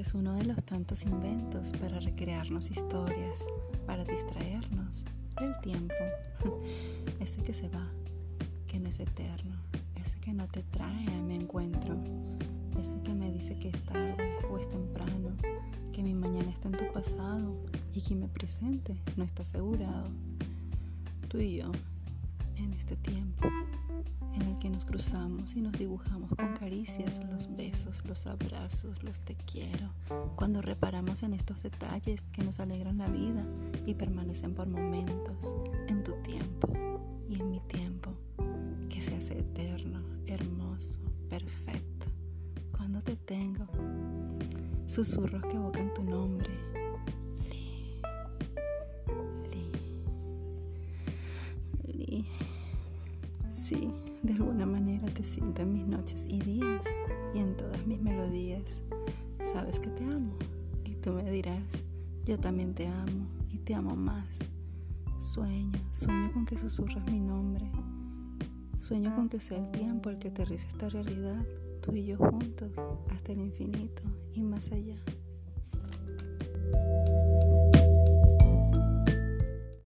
es uno de los tantos inventos para recrearnos historias, para distraernos del tiempo, ese que se va, que no es eterno, ese que no te trae a mi encuentro, ese que me dice que es tarde o es temprano, que mi mañana está en tu pasado y que mi presente no está asegurado. Tú y yo, en este tiempo cruzamos y nos dibujamos con caricias los besos, los abrazos, los te quiero, cuando reparamos en estos detalles que nos alegran la vida y permanecen por momentos en tu tiempo y en mi tiempo, que se hace eterno, hermoso, perfecto, cuando te tengo, susurros que evocan tu nombre. Li, li, li. Sí de alguna manera te siento en mis noches y días y en todas mis melodías. Sabes que te amo y tú me dirás, yo también te amo y te amo más. Sueño, sueño con que susurras mi nombre. Sueño con que sea el tiempo el que aterrice esta realidad, tú y yo juntos, hasta el infinito y más allá.